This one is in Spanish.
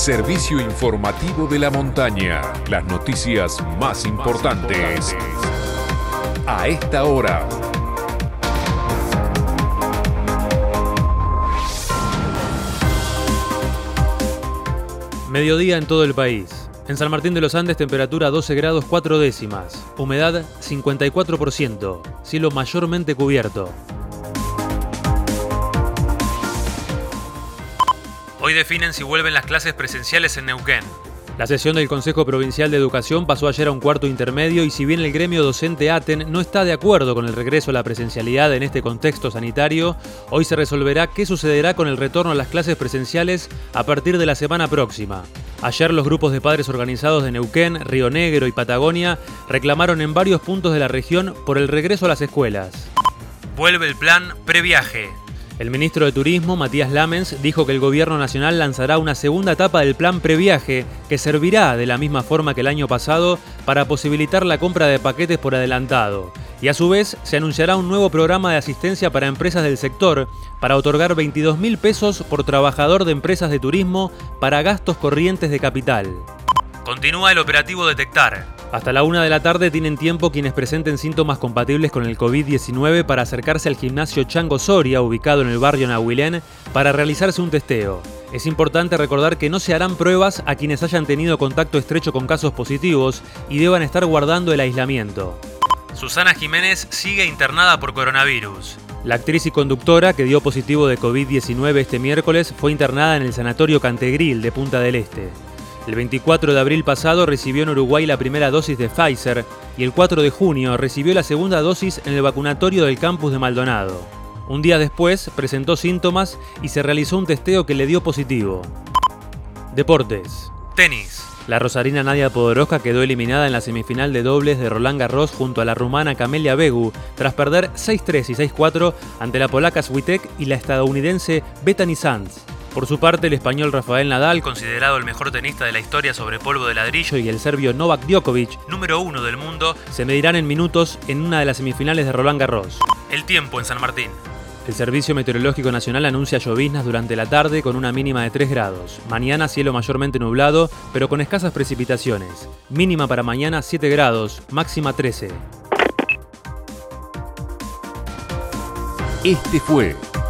Servicio informativo de la montaña. Las noticias más importantes. A esta hora. Mediodía en todo el país. En San Martín de los Andes temperatura 12 grados 4 décimas. Humedad 54%. Cielo mayormente cubierto. Hoy definen si vuelven las clases presenciales en Neuquén. La sesión del Consejo Provincial de Educación pasó ayer a un cuarto intermedio y si bien el gremio docente ATEN no está de acuerdo con el regreso a la presencialidad en este contexto sanitario, hoy se resolverá qué sucederá con el retorno a las clases presenciales a partir de la semana próxima. Ayer los grupos de padres organizados de Neuquén, Río Negro y Patagonia reclamaron en varios puntos de la región por el regreso a las escuelas. Vuelve el plan previaje. El ministro de Turismo, Matías Lamens, dijo que el gobierno nacional lanzará una segunda etapa del plan previaje que servirá de la misma forma que el año pasado para posibilitar la compra de paquetes por adelantado. Y a su vez se anunciará un nuevo programa de asistencia para empresas del sector para otorgar 22 mil pesos por trabajador de empresas de turismo para gastos corrientes de capital. Continúa el operativo Detectar. Hasta la una de la tarde tienen tiempo quienes presenten síntomas compatibles con el COVID-19 para acercarse al gimnasio Chango Soria, ubicado en el barrio Nahuilén, para realizarse un testeo. Es importante recordar que no se harán pruebas a quienes hayan tenido contacto estrecho con casos positivos y deban estar guardando el aislamiento. Susana Jiménez sigue internada por coronavirus. La actriz y conductora que dio positivo de COVID-19 este miércoles fue internada en el Sanatorio Cantegril de Punta del Este. El 24 de abril pasado recibió en Uruguay la primera dosis de Pfizer y el 4 de junio recibió la segunda dosis en el vacunatorio del campus de Maldonado. Un día después presentó síntomas y se realizó un testeo que le dio positivo. Deportes. Tenis. La rosarina Nadia Podoroska quedó eliminada en la semifinal de dobles de Roland Garros junto a la rumana Camelia Begu, tras perder 6-3 y 6-4 ante la polaca Switek y la estadounidense Bethany Sands. Por su parte, el español Rafael Nadal, considerado el mejor tenista de la historia sobre polvo de ladrillo, y el serbio Novak Djokovic, número uno del mundo, se medirán en minutos en una de las semifinales de Roland Garros. El tiempo en San Martín. El Servicio Meteorológico Nacional anuncia lloviznas durante la tarde con una mínima de 3 grados. Mañana cielo mayormente nublado, pero con escasas precipitaciones. Mínima para mañana 7 grados, máxima 13. Este fue